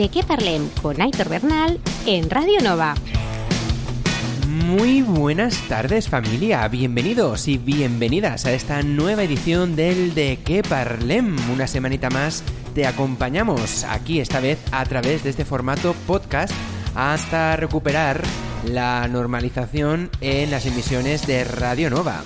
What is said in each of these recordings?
De qué con Aitor Bernal en Radio Nova. Muy buenas tardes familia, bienvenidos y bienvenidas a esta nueva edición del De qué parlem. Una semanita más te acompañamos aquí esta vez a través de este formato podcast hasta recuperar la normalización en las emisiones de Radio Nova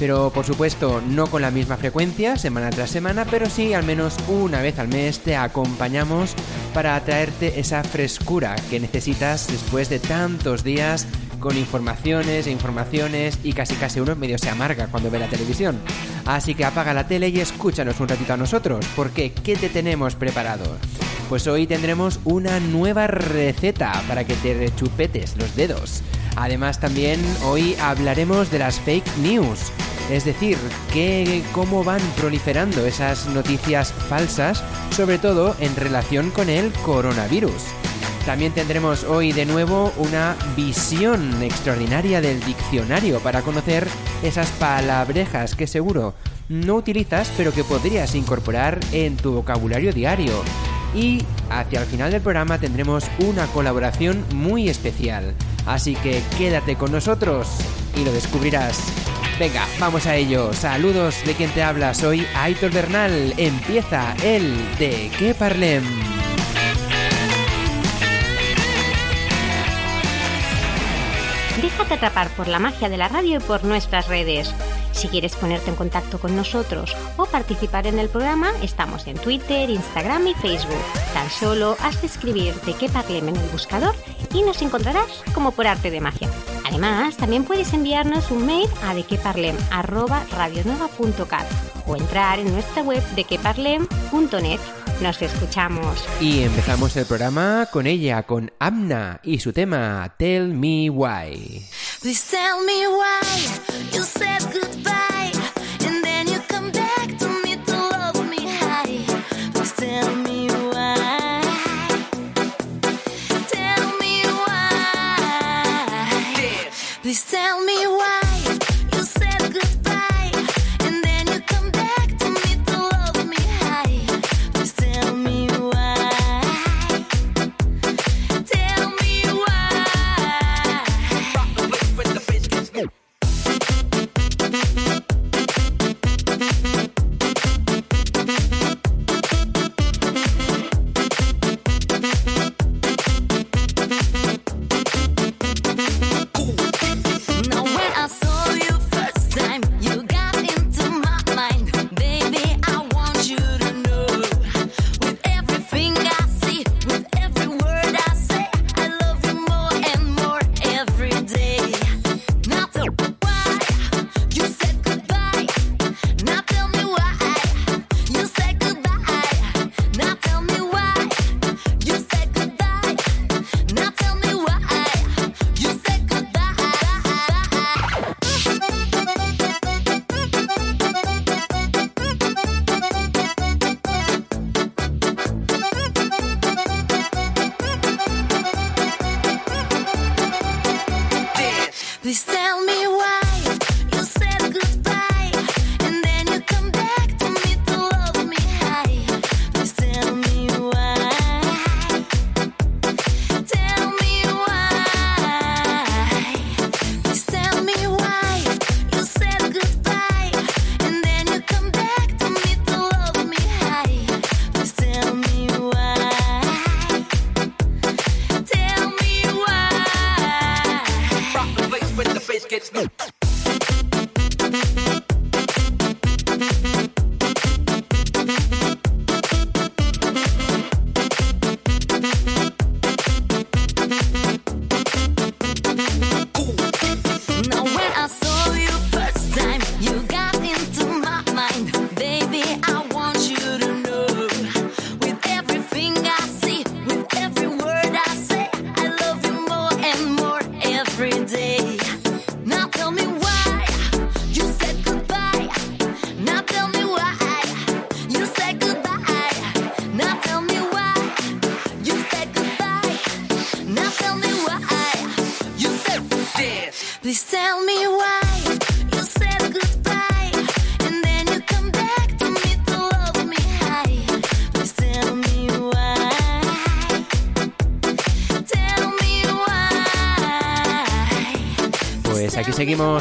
pero por supuesto no con la misma frecuencia, semana tras semana, pero sí al menos una vez al mes te acompañamos para traerte esa frescura que necesitas después de tantos días con informaciones e informaciones y casi casi uno medio se amarga cuando ve la televisión. Así que apaga la tele y escúchanos un ratito a nosotros, porque ¿qué te tenemos preparado? Pues hoy tendremos una nueva receta para que te rechupetes los dedos. Además también hoy hablaremos de las fake news, es decir, que, cómo van proliferando esas noticias falsas, sobre todo en relación con el coronavirus. También tendremos hoy de nuevo una visión extraordinaria del diccionario para conocer esas palabrejas que seguro no utilizas pero que podrías incorporar en tu vocabulario diario. Y hacia el final del programa tendremos una colaboración muy especial. Así que quédate con nosotros y lo descubrirás. Venga, vamos a ello. Saludos de quien te habla. Soy Aitor Bernal. Empieza el De qué parlem. Déjate atrapar por la magia de la radio y por nuestras redes. Si quieres ponerte en contacto con nosotros o participar en el programa, estamos en Twitter, Instagram y Facebook. Tan solo has de escribir de qué parlem en el buscador y nos encontrarás como por arte de magia. Además, también puedes enviarnos un mail a dequeparlem.radionova.cat o entrar en nuestra web dequeparlem.net. Nos escuchamos. Y empezamos el programa con ella, con Amna y su tema Tell Me Why. Please tell me why you said goodbye Please tell me why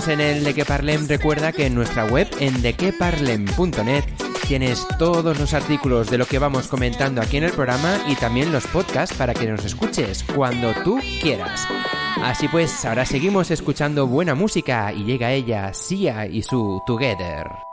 en el De Que Recuerda que en nuestra web, en dequeparlem.net, tienes todos los artículos de lo que vamos comentando aquí en el programa y también los podcasts para que nos escuches cuando tú quieras. Así pues, ahora seguimos escuchando buena música y llega ella, Sia y su Together.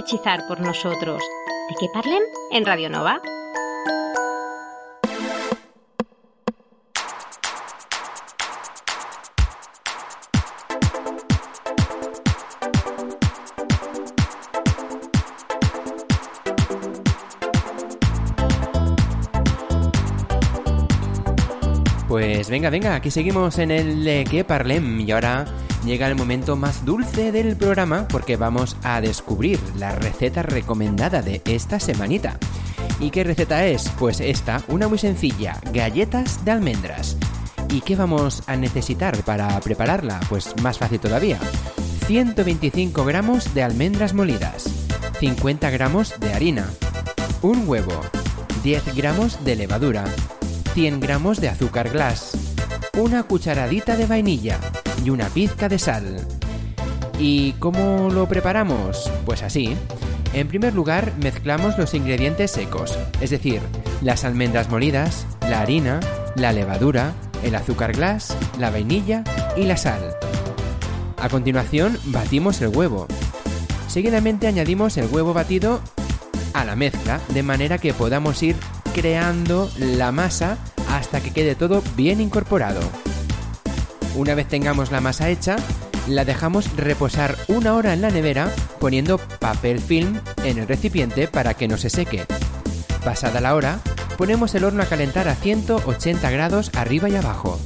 hechizar por nosotros. ¿De qué parlen En Radio Nova. venga, venga, aquí seguimos en el eh, que parlem y ahora llega el momento más dulce del programa porque vamos a descubrir la receta recomendada de esta semanita. ¿Y qué receta es? Pues esta, una muy sencilla, galletas de almendras. ¿Y qué vamos a necesitar para prepararla? Pues más fácil todavía. 125 gramos de almendras molidas, 50 gramos de harina, un huevo, 10 gramos de levadura, 100 gramos de azúcar glass, una cucharadita de vainilla y una pizca de sal. ¿Y cómo lo preparamos? Pues así. En primer lugar, mezclamos los ingredientes secos, es decir, las almendras molidas, la harina, la levadura, el azúcar glass, la vainilla y la sal. A continuación, batimos el huevo. Seguidamente añadimos el huevo batido a la mezcla, de manera que podamos ir creando la masa hasta que quede todo bien incorporado. Una vez tengamos la masa hecha, la dejamos reposar una hora en la nevera poniendo papel film en el recipiente para que no se seque. Pasada la hora, ponemos el horno a calentar a 180 grados arriba y abajo.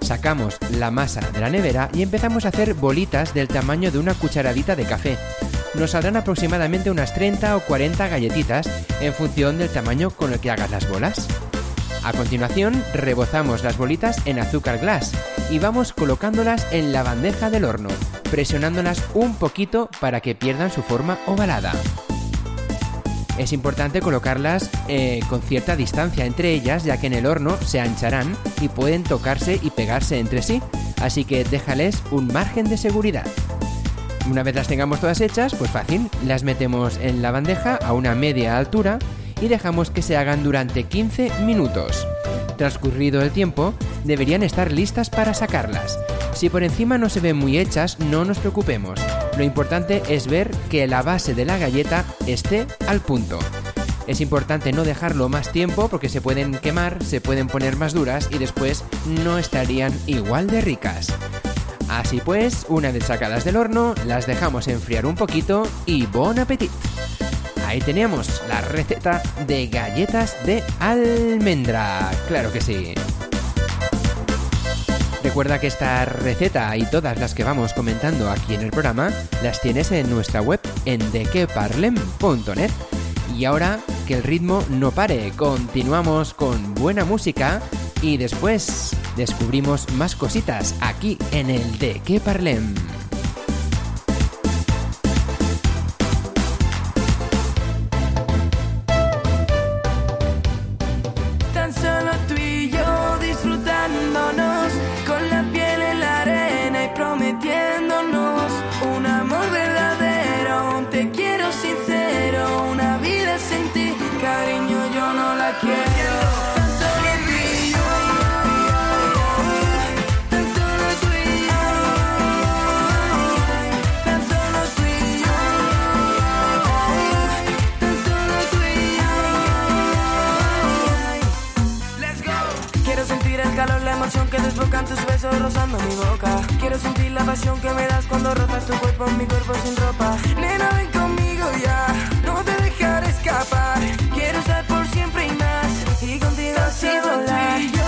Sacamos la masa de la nevera y empezamos a hacer bolitas del tamaño de una cucharadita de café. Nos saldrán aproximadamente unas 30 o 40 galletitas en función del tamaño con el que hagas las bolas. A continuación, rebozamos las bolitas en azúcar glass y vamos colocándolas en la bandeja del horno, presionándolas un poquito para que pierdan su forma ovalada. Es importante colocarlas eh, con cierta distancia entre ellas, ya que en el horno se ancharán y pueden tocarse y pegarse entre sí, así que déjales un margen de seguridad. Una vez las tengamos todas hechas, pues fácil, las metemos en la bandeja a una media altura y dejamos que se hagan durante 15 minutos. Transcurrido el tiempo, deberían estar listas para sacarlas. Si por encima no se ven muy hechas, no nos preocupemos. Lo importante es ver que la base de la galleta esté al punto. Es importante no dejarlo más tiempo porque se pueden quemar, se pueden poner más duras y después no estarían igual de ricas. Así pues, una vez sacadas del horno, las dejamos enfriar un poquito y bon appetit. Ahí teníamos la receta de galletas de almendra. Claro que sí. Recuerda que esta receta y todas las que vamos comentando aquí en el programa las tienes en nuestra web en dequeparlem.net. Y ahora que el ritmo no pare, continuamos con buena música y después descubrimos más cositas aquí en el De Que Parlem. Desbocan tus besos rozando mi boca. Quiero sentir la pasión que me das cuando rozas tu cuerpo en mi cuerpo sin ropa. Nena, ven conmigo ya, no te dejaré escapar. Quiero estar por siempre y más. Y contigo así volar.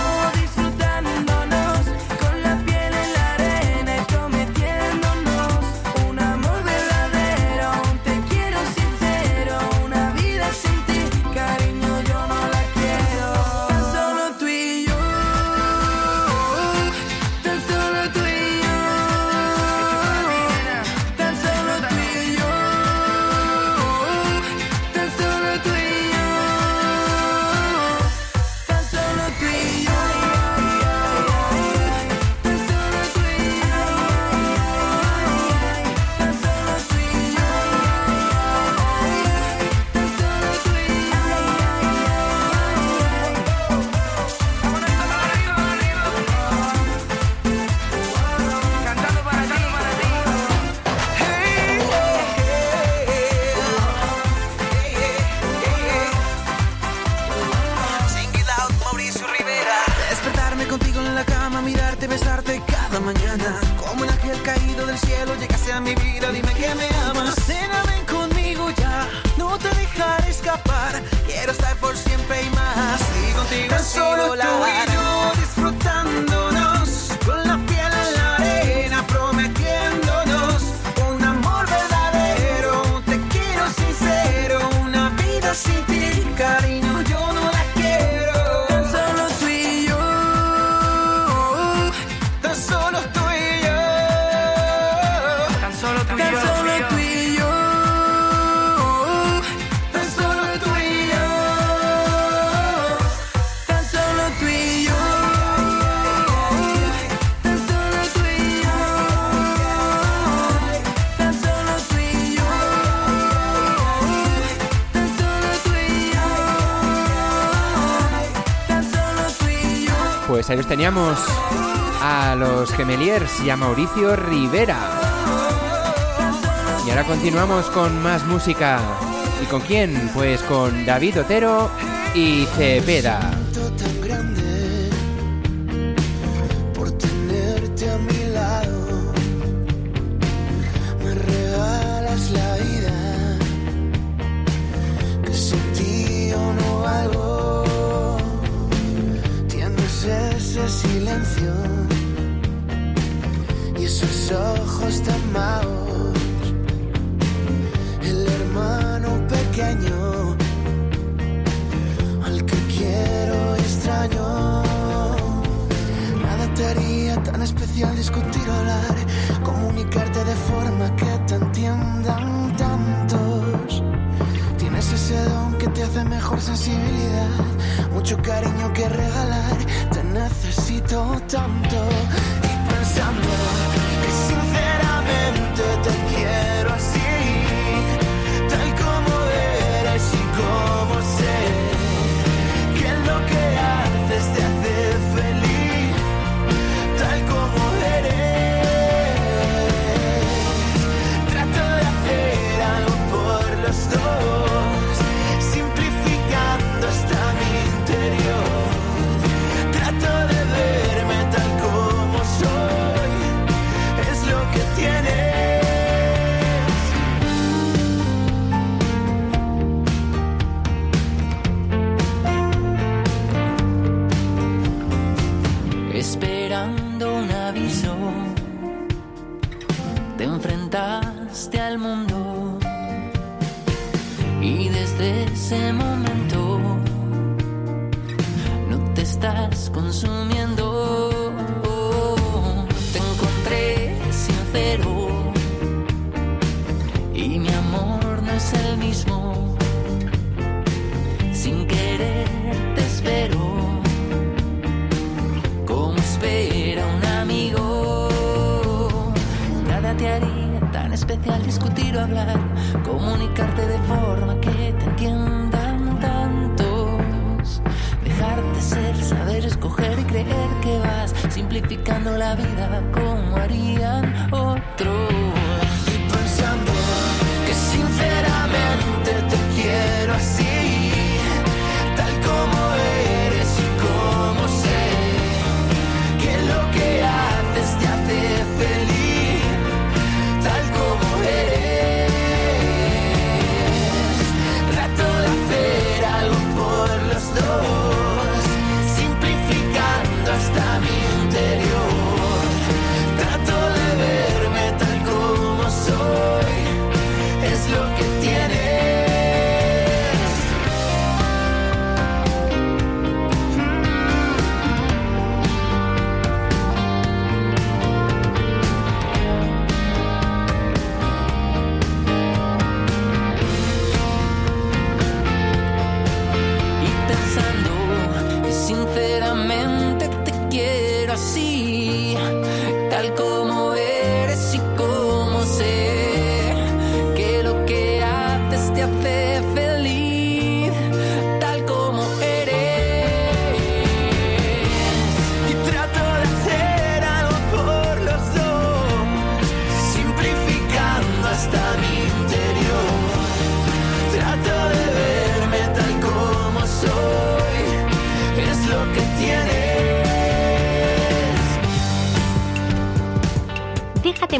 a los Gemeliers y a Mauricio Rivera. Y ahora continuamos con más música. ¿Y con quién? Pues con David Otero y Cepeda.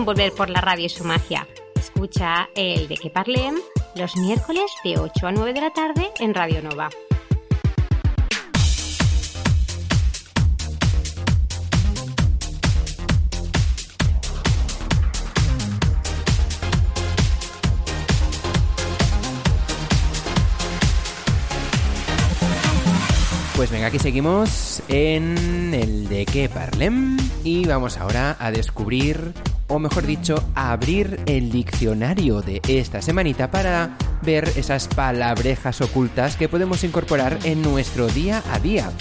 Volver por la radio y su magia. Escucha el de que parlem los miércoles de 8 a 9 de la tarde en Radio Nova. Pues venga, aquí seguimos en el de qué parlem y vamos ahora a descubrir o mejor dicho, abrir el diccionario de esta semanita para ver esas palabrejas ocultas que podemos incorporar en nuestro día a día.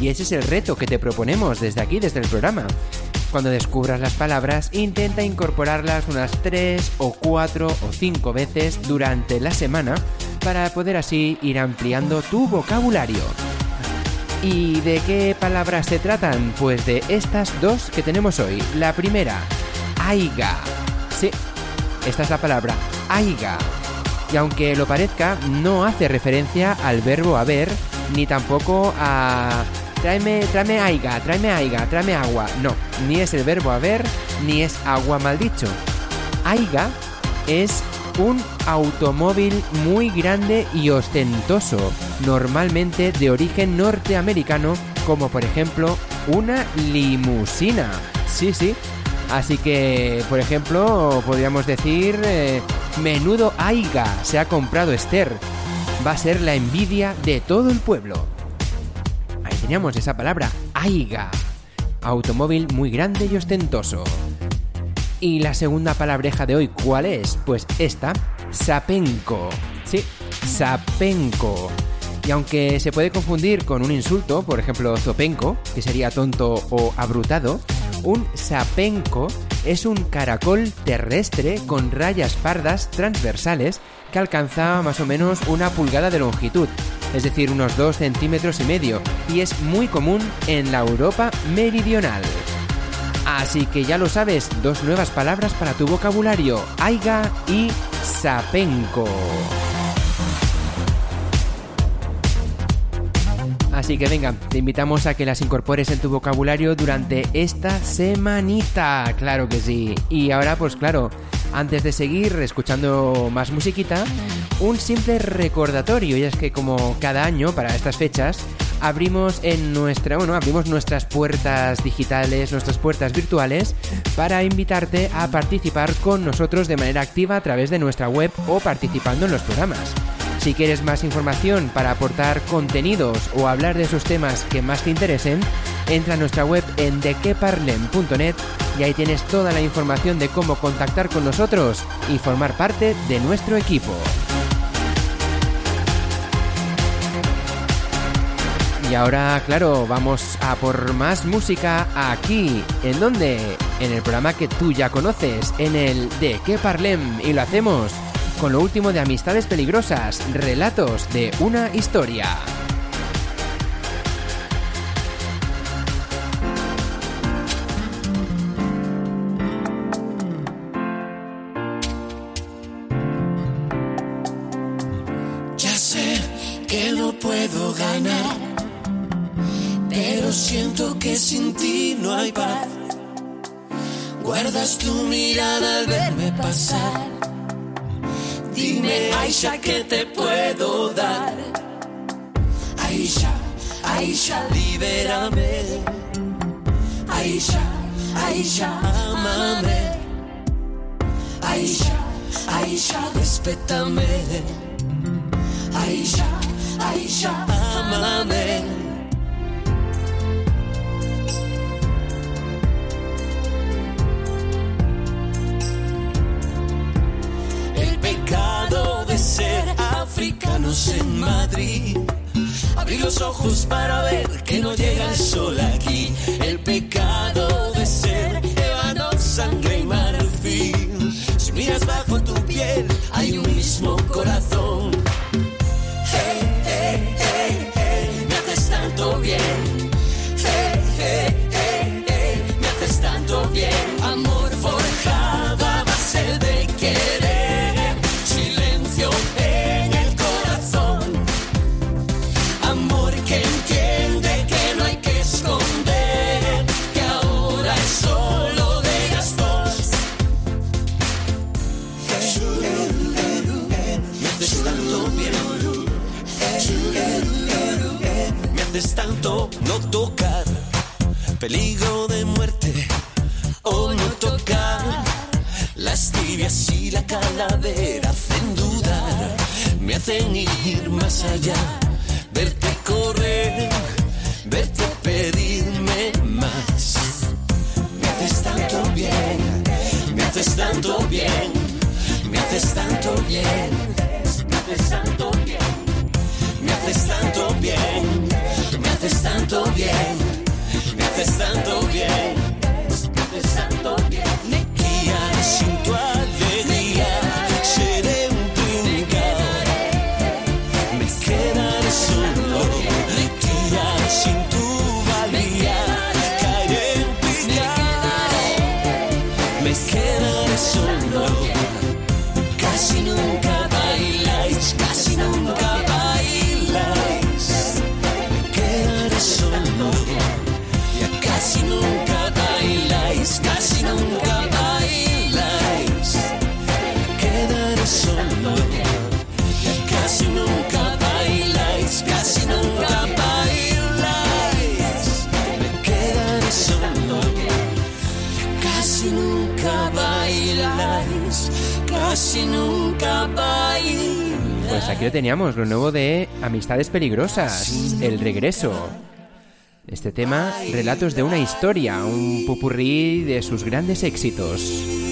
Y ese es el reto que te proponemos desde aquí, desde el programa. Cuando descubras las palabras, intenta incorporarlas unas 3 o 4 o 5 veces durante la semana para poder así ir ampliando tu vocabulario. ¿Y de qué palabras se tratan? Pues de estas dos que tenemos hoy. La primera, aiga. Sí, esta es la palabra, aiga. Y aunque lo parezca, no hace referencia al verbo haber, ni tampoco a tráeme, tráeme aiga, tráeme aiga, tráeme agua. No, ni es el verbo haber, ni es agua mal dicho. Aiga es un automóvil muy grande y ostentoso, normalmente de origen norteamericano, como por ejemplo una limusina. Sí, sí. Así que, por ejemplo, podríamos decir, eh, menudo aiga se ha comprado Esther. Va a ser la envidia de todo el pueblo. Ahí teníamos esa palabra, aiga. Automóvil muy grande y ostentoso. Y la segunda palabreja de hoy, ¿cuál es? Pues esta, sapenco. Sí, sapenco. Y aunque se puede confundir con un insulto, por ejemplo, zopenco, que sería tonto o abrutado, un sapenco es un caracol terrestre con rayas pardas transversales que alcanza más o menos una pulgada de longitud, es decir, unos 2 centímetros y medio, y es muy común en la Europa meridional. Así que ya lo sabes, dos nuevas palabras para tu vocabulario, aiga y sapenco. Así que venga, te invitamos a que las incorpores en tu vocabulario durante esta semanita, claro que sí. Y ahora pues claro, antes de seguir escuchando más musiquita, un simple recordatorio, y es que como cada año para estas fechas, abrimos en nuestra, bueno, abrimos nuestras puertas digitales, nuestras puertas virtuales para invitarte a participar con nosotros de manera activa a través de nuestra web o participando en los programas. Si quieres más información para aportar contenidos o hablar de esos temas que más te interesen, entra a nuestra web en dequeparlem.net y ahí tienes toda la información de cómo contactar con nosotros y formar parte de nuestro equipo. Y ahora, claro, vamos a por más música aquí. ¿En dónde? En el programa que tú ya conoces, en el De qué Parlem. Y lo hacemos con lo último de Amistades Peligrosas, relatos de una historia. Ya sé que no puedo ganar, pero siento que sin ti no hay paz. Guardas tu mirada al verme pasar. Aisha, ¿qué te puedo dar? Aisha, Aisha, libérame. Aisha, Aisha, amame. Aisha, Aisha, respétame. Aisha, Aisha, amame. Africanos en Madrid. Abrir los ojos para ver que no llega el sol aquí. El pecado peligro de muerte o no tocar. Las tibias y la calavera hacen dudar, me hacen ir más allá, verte correr, verte pedirme más. Me haces tanto bien, me haces tanto bien, me haces tanto bien. estando bien. Pues aquí lo teníamos, lo nuevo de Amistades Peligrosas, El Regreso. Este tema, Relatos de una historia, un popurrí de sus grandes éxitos.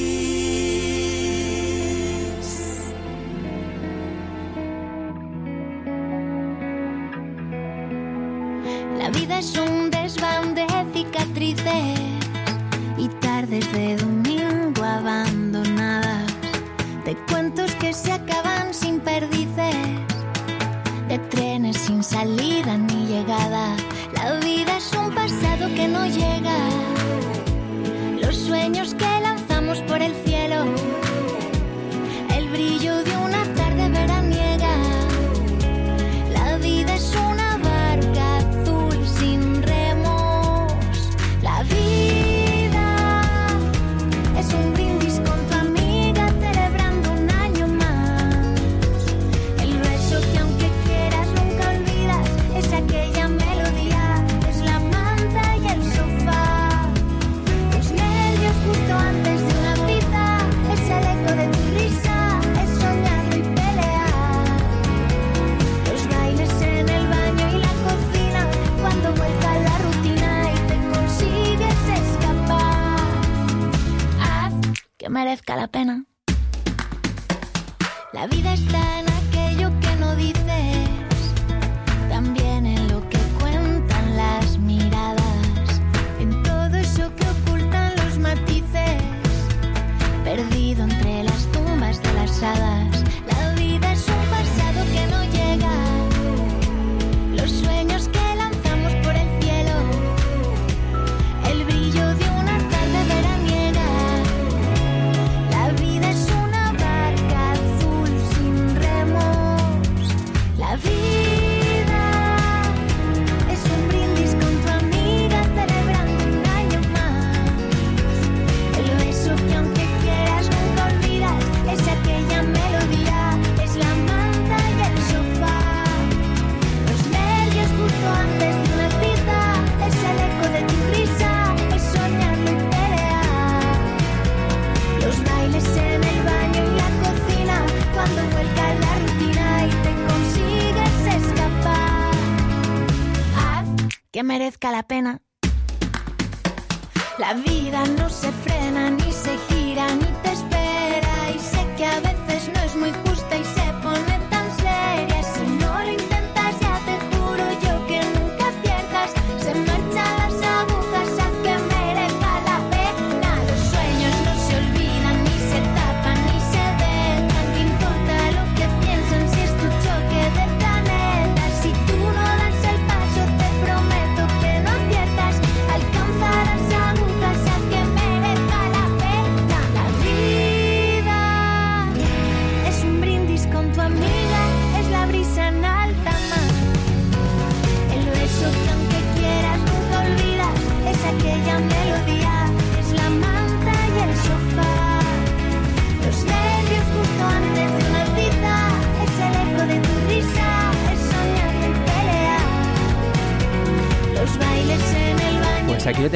se acaban sin perdices, de trenes sin salir. vez cada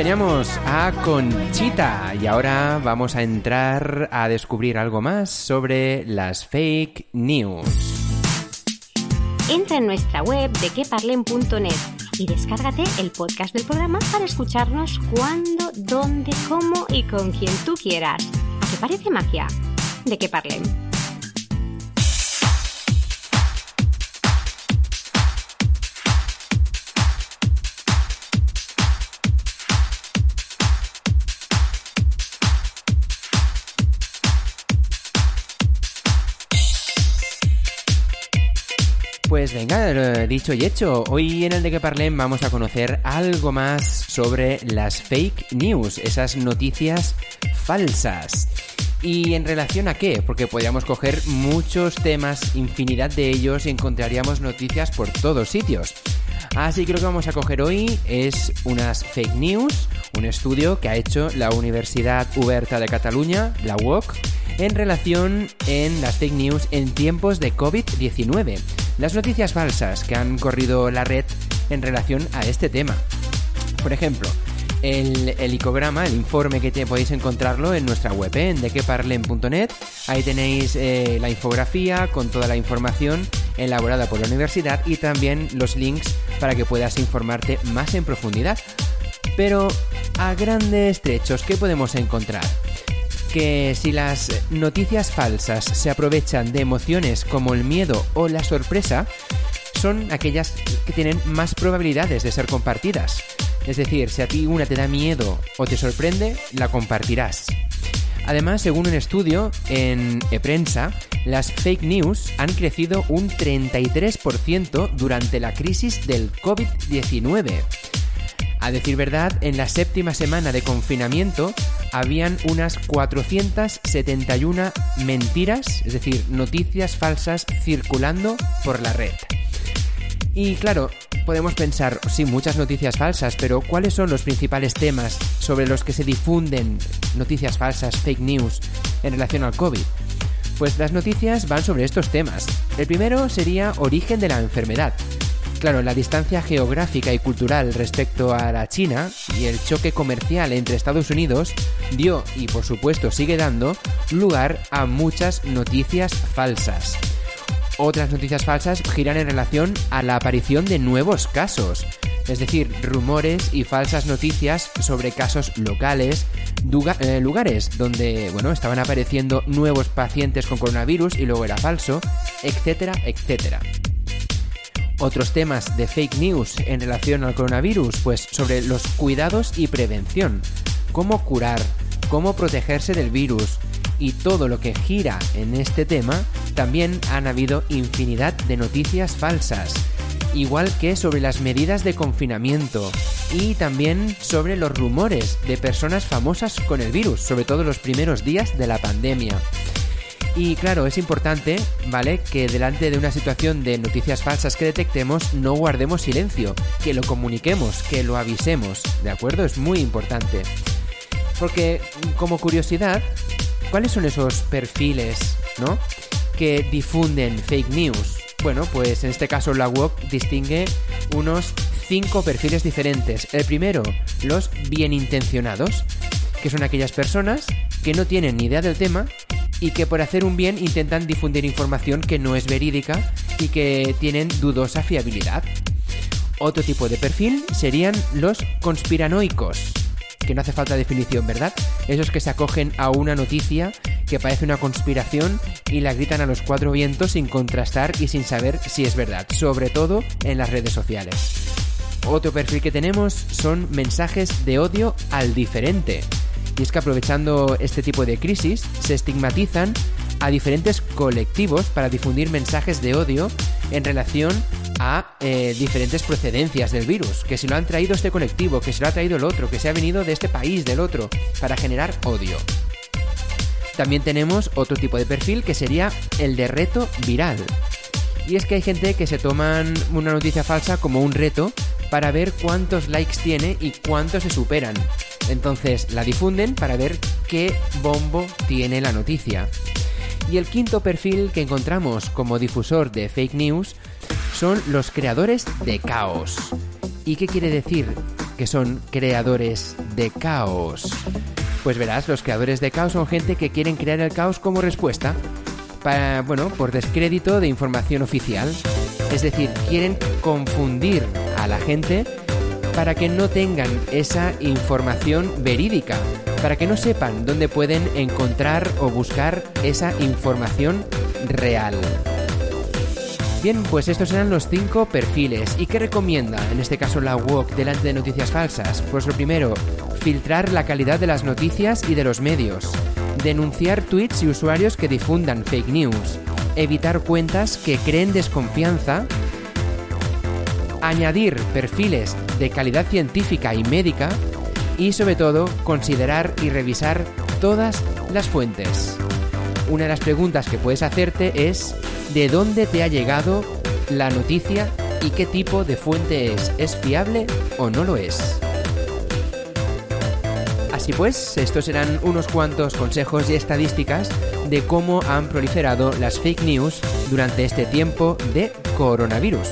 acompañamos a Conchita y ahora vamos a entrar a descubrir algo más sobre las fake news. Entra en nuestra web de queparlen.net y descárgate el podcast del programa para escucharnos cuando, dónde, cómo y con quien tú quieras. ¿A qué parece magia? De que parlen. Pues venga, dicho y hecho, hoy en el de que parlem vamos a conocer algo más sobre las fake news, esas noticias falsas. ¿Y en relación a qué? Porque podríamos coger muchos temas, infinidad de ellos y encontraríamos noticias por todos sitios. Así que lo que vamos a coger hoy es unas fake news, un estudio que ha hecho la Universidad Oberta de Cataluña, la UOC, en relación en las fake news en tiempos de COVID-19. Las noticias falsas que han corrido la red en relación a este tema. Por ejemplo, el, icograma, el informe que te, podéis encontrarlo en nuestra web, ¿eh? en dequeparlen.net. Ahí tenéis eh, la infografía con toda la información elaborada por la universidad y también los links para que puedas informarte más en profundidad. Pero a grandes trechos, ¿qué podemos encontrar? Que si las noticias falsas se aprovechan de emociones como el miedo o la sorpresa, son aquellas que tienen más probabilidades de ser compartidas. Es decir, si a ti una te da miedo o te sorprende, la compartirás. Además, según un estudio en ePrensa, las fake news han crecido un 33% durante la crisis del COVID-19. A decir verdad, en la séptima semana de confinamiento habían unas 471 mentiras, es decir, noticias falsas circulando por la red. Y claro, podemos pensar, sí, muchas noticias falsas, pero ¿cuáles son los principales temas sobre los que se difunden noticias falsas, fake news, en relación al COVID? Pues las noticias van sobre estos temas. El primero sería origen de la enfermedad. Claro, la distancia geográfica y cultural respecto a la China y el choque comercial entre Estados Unidos dio, y por supuesto sigue dando, lugar a muchas noticias falsas. Otras noticias falsas giran en relación a la aparición de nuevos casos, es decir, rumores y falsas noticias sobre casos locales, eh, lugares donde, bueno, estaban apareciendo nuevos pacientes con coronavirus y luego era falso, etcétera, etcétera. Otros temas de fake news en relación al coronavirus, pues sobre los cuidados y prevención, cómo curar, cómo protegerse del virus y todo lo que gira en este tema, también han habido infinidad de noticias falsas, igual que sobre las medidas de confinamiento y también sobre los rumores de personas famosas con el virus, sobre todo los primeros días de la pandemia. Y claro, es importante, ¿vale? Que delante de una situación de noticias falsas que detectemos, no guardemos silencio, que lo comuniquemos, que lo avisemos, ¿de acuerdo? Es muy importante. Porque, como curiosidad, ¿cuáles son esos perfiles, ¿no? Que difunden fake news. Bueno, pues en este caso la UOC distingue unos cinco perfiles diferentes. El primero, los bien intencionados, que son aquellas personas que no tienen ni idea del tema y que por hacer un bien intentan difundir información que no es verídica y que tienen dudosa fiabilidad. Otro tipo de perfil serían los conspiranoicos, que no hace falta definición, ¿verdad? Esos que se acogen a una noticia que parece una conspiración y la gritan a los cuatro vientos sin contrastar y sin saber si es verdad, sobre todo en las redes sociales. Otro perfil que tenemos son mensajes de odio al diferente. Y es que aprovechando este tipo de crisis, se estigmatizan a diferentes colectivos para difundir mensajes de odio en relación a eh, diferentes procedencias del virus, que si lo han traído este colectivo, que se lo ha traído el otro, que se ha venido de este país, del otro, para generar odio. También tenemos otro tipo de perfil que sería el de reto viral. Y es que hay gente que se toman una noticia falsa como un reto para ver cuántos likes tiene y cuántos se superan. Entonces la difunden para ver qué bombo tiene la noticia. Y el quinto perfil que encontramos como difusor de fake news son los creadores de caos. ¿Y qué quiere decir que son creadores de caos? Pues verás, los creadores de caos son gente que quieren crear el caos como respuesta bueno, por descrédito de información oficial. Es decir, quieren confundir a la gente para que no tengan esa información verídica, para que no sepan dónde pueden encontrar o buscar esa información real. Bien, pues estos eran los cinco perfiles. ¿Y qué recomienda en este caso la UOC delante de noticias falsas? Pues lo primero, filtrar la calidad de las noticias y de los medios. Denunciar tweets y usuarios que difundan fake news. Evitar cuentas que creen desconfianza añadir perfiles de calidad científica y médica y sobre todo considerar y revisar todas las fuentes. Una de las preguntas que puedes hacerte es ¿de dónde te ha llegado la noticia y qué tipo de fuente es? ¿Es fiable o no lo es? Así pues, estos serán unos cuantos consejos y estadísticas de cómo han proliferado las fake news durante este tiempo de coronavirus.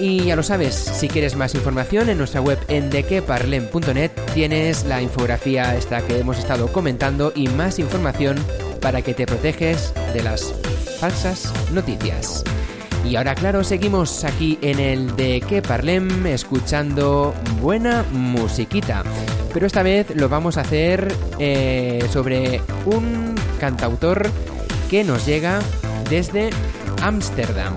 Y ya lo sabes, si quieres más información en nuestra web en dequeparlem.net tienes la infografía esta que hemos estado comentando y más información para que te proteges de las falsas noticias. Y ahora claro, seguimos aquí en el de que parlem escuchando buena musiquita. Pero esta vez lo vamos a hacer eh, sobre un cantautor que nos llega desde Ámsterdam.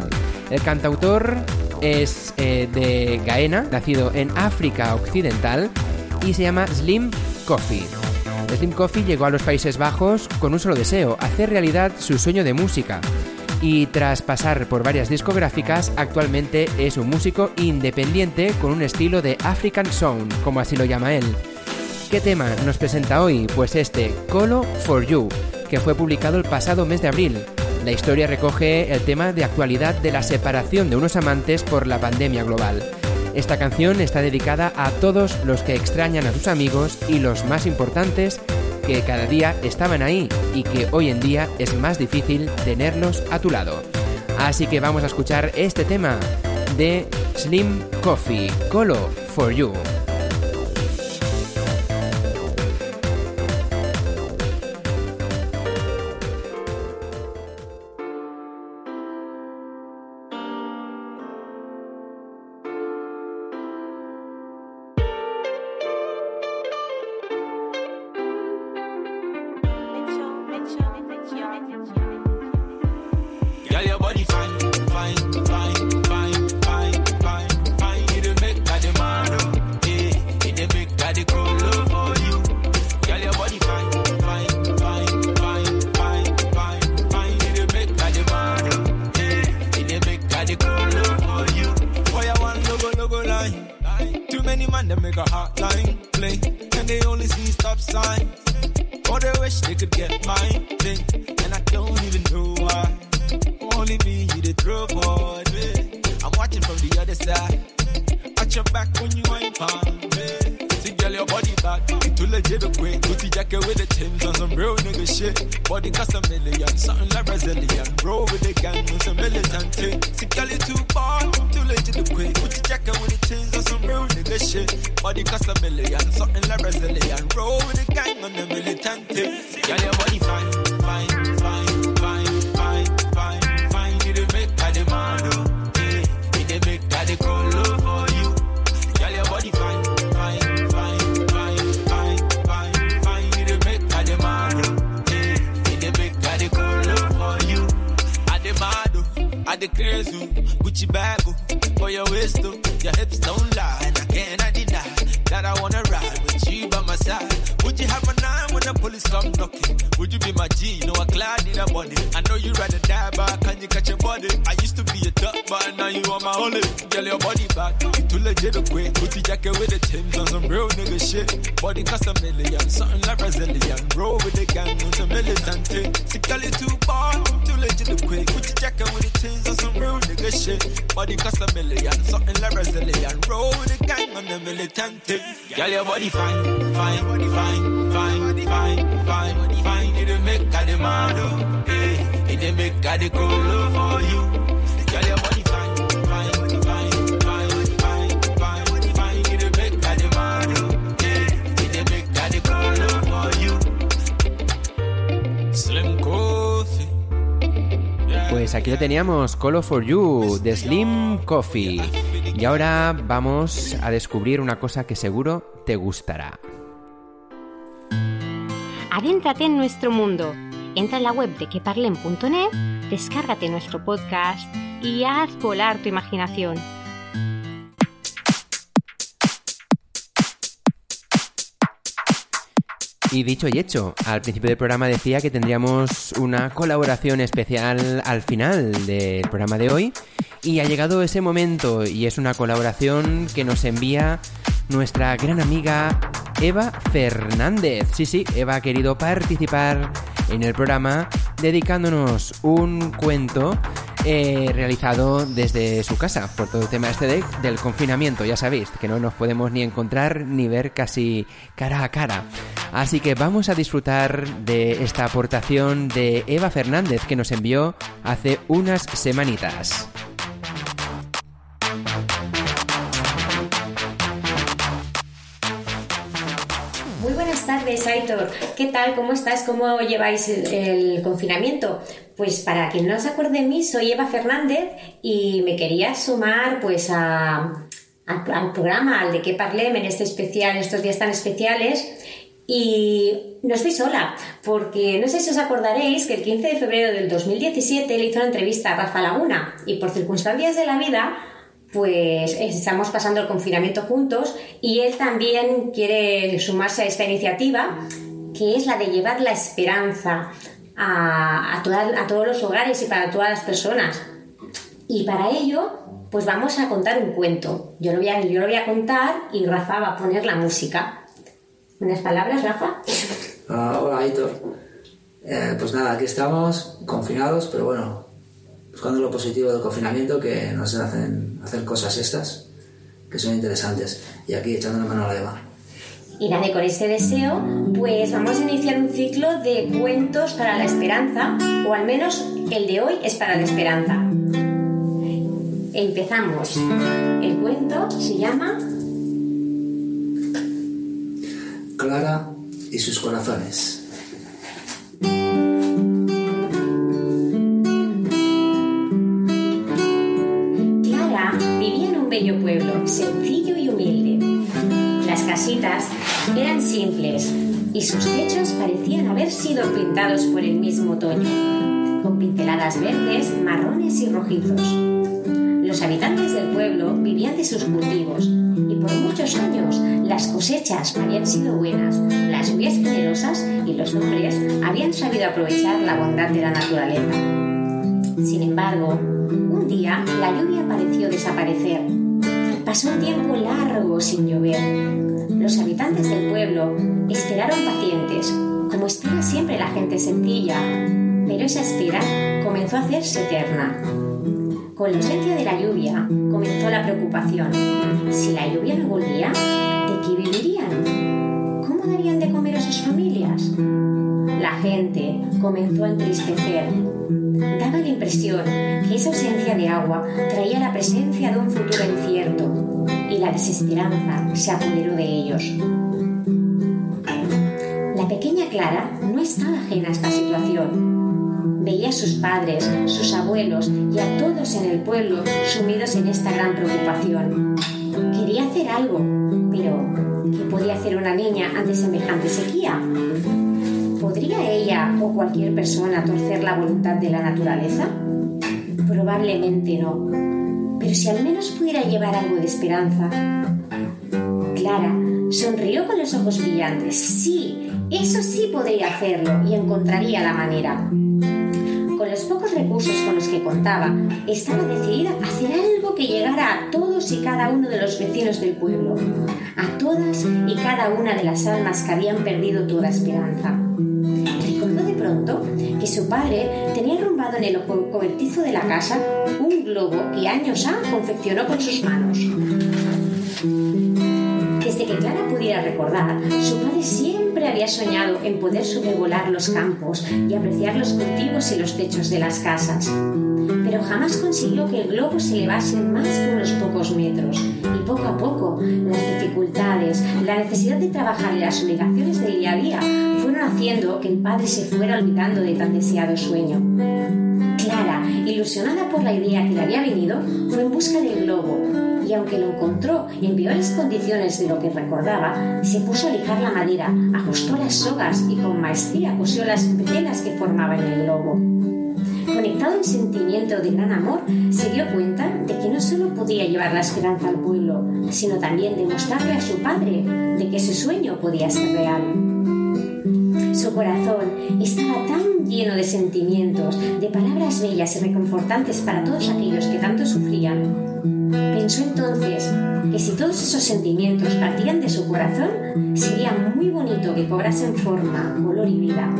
El cantautor es eh, de Gaena, nacido en África Occidental y se llama Slim Coffee. Slim Coffee llegó a los Países Bajos con un solo deseo, hacer realidad su sueño de música. Y tras pasar por varias discográficas, actualmente es un músico independiente con un estilo de African Sound, como así lo llama él. ¿Qué tema nos presenta hoy? Pues este, Colo for You, que fue publicado el pasado mes de abril. La historia recoge el tema de actualidad de la separación de unos amantes por la pandemia global. Esta canción está dedicada a todos los que extrañan a sus amigos y los más importantes que cada día estaban ahí y que hoy en día es más difícil tenerlos a tu lado. Así que vamos a escuchar este tema de Slim Coffee, Colo for You. you back. Only. Girl, your body you too legit quick. Put the jacket with the Timbs on some real nigga shit. Body cost a million, something like Brazilian. Roll with the gang on some militant thing. See, girl, you too far, too legit quick. Put the jacket with the Timbs on some real nigga shit. Body cost a million, something like Brazilian. Roll with the gang on the militant thing. Girl, your body fine, fine, fine, fine, fine, fine, fine. You the make a demand, oh. Eh, you the make a the cool for you. Pues aquí lo teníamos, Call for You, de Slim Coffee. Y ahora vamos a descubrir una cosa que seguro te gustará. Adéntrate en nuestro mundo. Entra en la web de queparlen.net, descárgate nuestro podcast y haz volar tu imaginación. Y dicho y hecho, al principio del programa decía que tendríamos una colaboración especial al final del programa de hoy. Y ha llegado ese momento y es una colaboración que nos envía nuestra gran amiga Eva Fernández. Sí, sí, Eva ha querido participar en el programa dedicándonos un cuento eh, realizado desde su casa por todo el tema este de- del confinamiento. Ya sabéis que no nos podemos ni encontrar ni ver casi cara a cara. Así que vamos a disfrutar de esta aportación de Eva Fernández que nos envió hace unas semanitas. Muy buenas tardes, Aitor. ¿Qué tal? ¿Cómo estás? ¿Cómo lleváis el, el confinamiento? Pues para quien no se acuerde de mí, soy Eva Fernández y me quería sumar pues a, al programa, al de que parlem en este especial, en estos días tan especiales. Y no estoy sola, porque no sé si os acordaréis que el 15 de febrero del 2017 le hizo una entrevista a Rafa Laguna y por circunstancias de la vida pues estamos pasando el confinamiento juntos y él también quiere sumarse a esta iniciativa que es la de llevar la esperanza a, todos los hogares y para todas las personas. Y para ello, pues vamos a contar un cuento. Yo lo voy a, yo lo voy a contar y Rafa va a poner la música. ¿Unas palabras, Rafa? Ah, hola, Aitor. Eh, pues nada, aquí estamos, confinados, pero bueno, buscando lo positivo del confinamiento que nos hacen hacer cosas estas, que son interesantes. Y aquí echando la mano a la Eva. Y y con este deseo, pues vamos a iniciar un ciclo de cuentos para la esperanza, o al menos el de hoy es para la esperanza. Empezamos. El cuento se llama Clara y sus corazones. Clara vivía en un bello pueblo, sencillo y humilde. Las casitas eran simples y sus techos parecían haber sido pintados por el mismo otoño, con pinceladas verdes, marrones y rojizos. Los habitantes del pueblo vivían de sus cultivos y por muchos años las cosechas habían sido buenas, las lluvias generosas y los hombres habían sabido aprovechar la bondad de la naturaleza. Sin embargo, un día la lluvia pareció desaparecer. Pasó un tiempo largo sin llover. Los habitantes del pueblo esperaron pacientes, como espera siempre la gente sencilla, pero esa espera comenzó a hacerse eterna. Con la ausencia de la lluvia comenzó la preocupación. Si la lluvia no volvía, ¿de qué vivirían? ¿Cómo darían de comer a sus familias? La gente comenzó a entristecer. Daba la impresión que esa ausencia de agua traía la presencia de un futuro incierto y la desesperanza se apoderó de ellos. La pequeña Clara no estaba ajena a esta situación. Veía a sus padres, sus abuelos y a todos en el pueblo sumidos en esta gran preocupación. Quería hacer algo, pero ¿qué podía hacer una niña ante semejante sequía? ¿Podría ella o cualquier persona torcer la voluntad de la naturaleza? Probablemente no. Pero si al menos pudiera llevar algo de esperanza. Clara sonrió con los ojos brillantes. Sí, eso sí podría hacerlo y encontraría la manera. Con los pocos recursos con los que contaba, estaba decidida a hacer algo que llegara a todos y cada uno de los vecinos del pueblo, a todas y cada una de las almas que habían perdido toda esperanza. Recordó de pronto que su padre tenía arrumbado en el co- cobertizo de la casa un globo que años ha confeccionó con sus manos. Desde que Clara pudiera recordar, su padre siempre había soñado en poder sobrevolar los campos y apreciar los cultivos y los techos de las casas. Pero jamás consiguió que el globo se elevase más que unos pocos metros. Y poco a poco, las dificultades, la necesidad de trabajar y las obligaciones del día a día fueron haciendo que el padre se fuera olvidando de tan deseado sueño. Clara, ilusionada por la idea que le había venido, fue en busca del globo y aunque lo encontró en peores condiciones de lo que recordaba, se puso a lijar la madera, ajustó las sogas y con maestría cosió las velas que formaban el globo. Conectado en sentimiento de gran amor, se dio cuenta de que no solo podía llevar la esperanza al pueblo, sino también demostrarle a su padre de que ese sueño podía ser real. Su corazón estaba tan lleno de sentimientos, de palabras bellas y reconfortantes para todos aquellos que tanto sufrían. Pensó entonces que si todos esos sentimientos partían de su corazón, sería muy bonito que cobrasen forma, color y vida.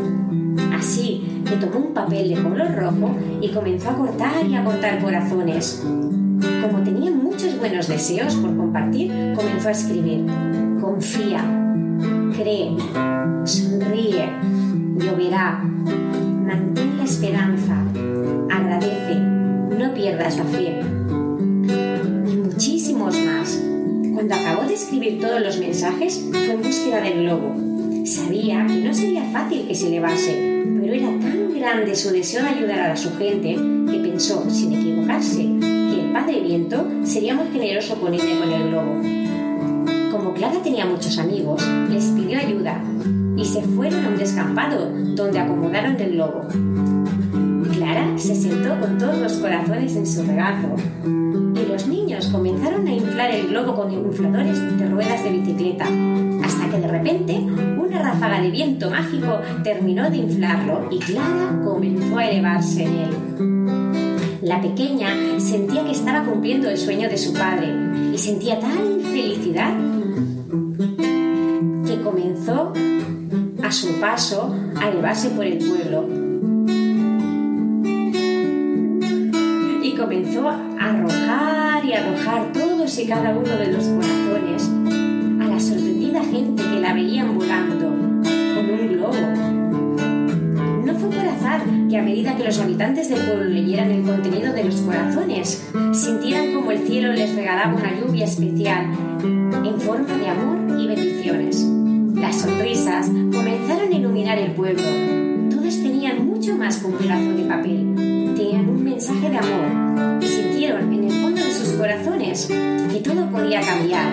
Así que tomó un papel de color rojo y comenzó a cortar y a cortar corazones. Como tenía muchos buenos deseos por compartir, comenzó a escribir. Confía, cree, sonríe, lloverá, mantén la esperanza, agradece, no pierdas la fe. Y muchísimos más. Cuando acabó de escribir todos los mensajes, fue en búsqueda del globo. Sabía que no sería fácil que se elevase, pero era tan grande su deseo de ayudar a su gente que pensó, sin equivocarse, que el Padre Viento sería muy generoso con con el globo. Clara tenía muchos amigos, les pidió ayuda y se fueron a un descampado donde acomodaron el globo. Clara se sentó con todos los corazones en su regazo y los niños comenzaron a inflar el globo con infladores de ruedas de bicicleta, hasta que de repente una ráfaga de viento mágico terminó de inflarlo y Clara comenzó a elevarse en él. La pequeña sentía que estaba cumpliendo el sueño de su padre y sentía tal felicidad comenzó a su paso a elevarse por el pueblo y comenzó a arrojar y arrojar todos y cada uno de los corazones a la sorprendida gente que la veían volando con un globo. No fue por azar que a medida que los habitantes del pueblo leyeran el contenido de los corazones, sintieran como el cielo les regalaba una lluvia especial en forma de amor y bendiciones. Las sonrisas comenzaron a iluminar el pueblo. Todos tenían mucho más que un pedazo de papel. Tenían un mensaje de amor y sintieron en el fondo de sus corazones que todo podía cambiar.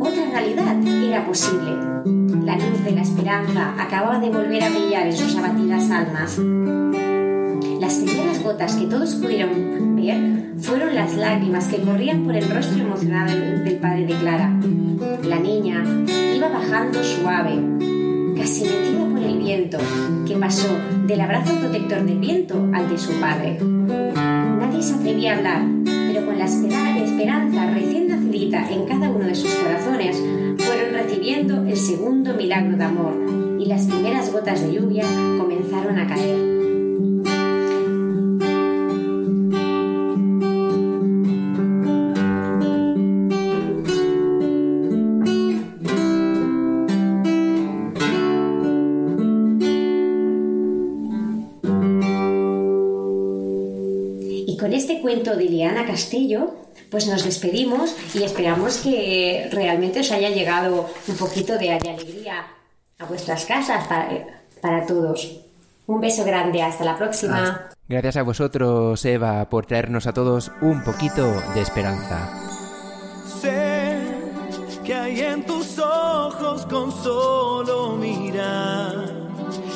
Otra realidad era posible. La luz de la esperanza acababa de volver a brillar en sus abatidas almas. Las primeras gotas que todos pudieron ver fueron las lágrimas que corrían por el rostro emocionado del, del padre de Clara. Bajando suave, casi metida por el viento, que pasó del abrazo protector del viento al de su padre. Nadie se atrevía a hablar, pero con la espera- esperanza recién nacida en cada uno de sus corazones, fueron recibiendo el segundo milagro de amor y las primeras gotas de lluvia comenzaron a caer. De Liana Castello, pues nos despedimos y esperamos que realmente os haya llegado un poquito de alegría a vuestras casas para, para todos. Un beso grande, hasta la próxima. Gracias a vosotros, Eva, por traernos a todos un poquito de esperanza. Sé que hay en tus ojos con solo mirar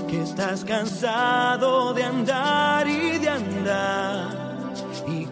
que estás cansado de andar y de andar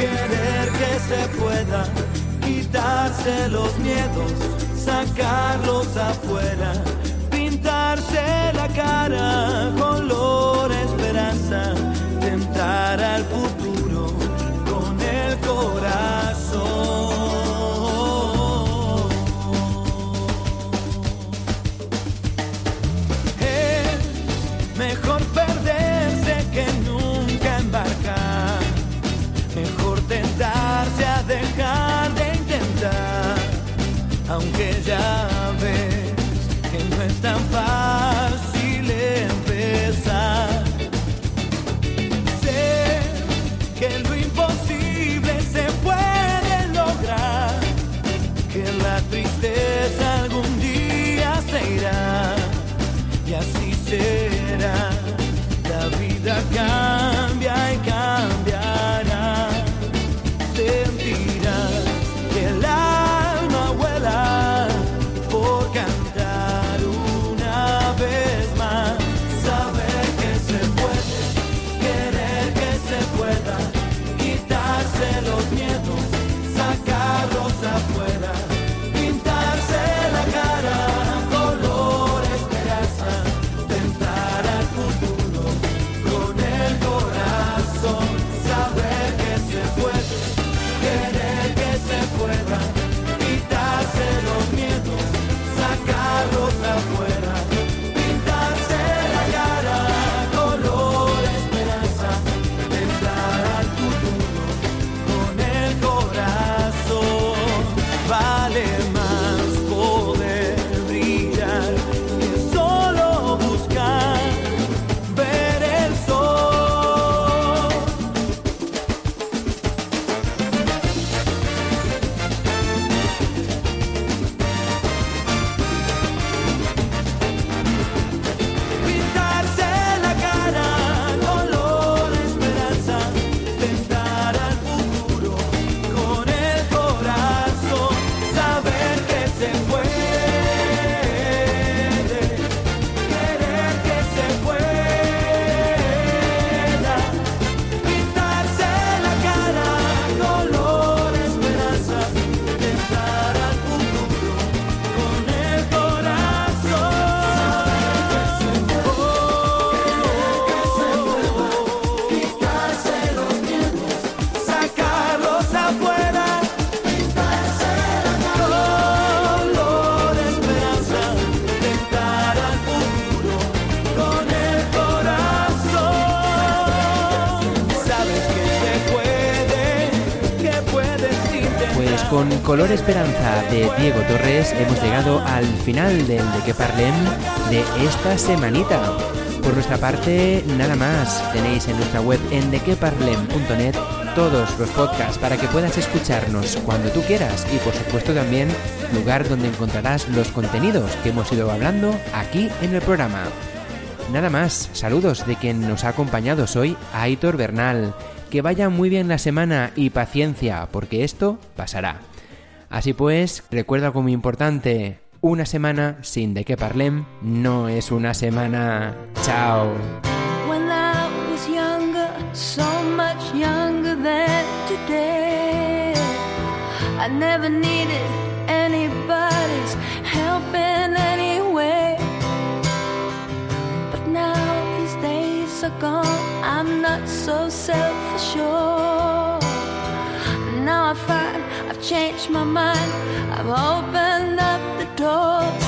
querer que se pueda, quitarse los miedos, sacarlos afuera pintarse la cara Color Esperanza de Diego Torres hemos llegado al final del De que Parlem de esta semanita. Por nuestra parte, nada más. Tenéis en nuestra web en dequeparlem.net todos los podcasts para que puedas escucharnos cuando tú quieras y por supuesto también lugar donde encontrarás los contenidos que hemos ido hablando aquí en el programa. Nada más, saludos de quien nos ha acompañado hoy, Aitor Bernal. Que vaya muy bien la semana y paciencia, porque esto pasará. Así pues, recuerda como importante, una semana sin de qué parlem no es una semana. Chao. When I was younger, so much younger than today, I never needed anybody's help in any way. But now these days are gone, I'm not so self-assured. Now I find changed my mind. I've opened up the door.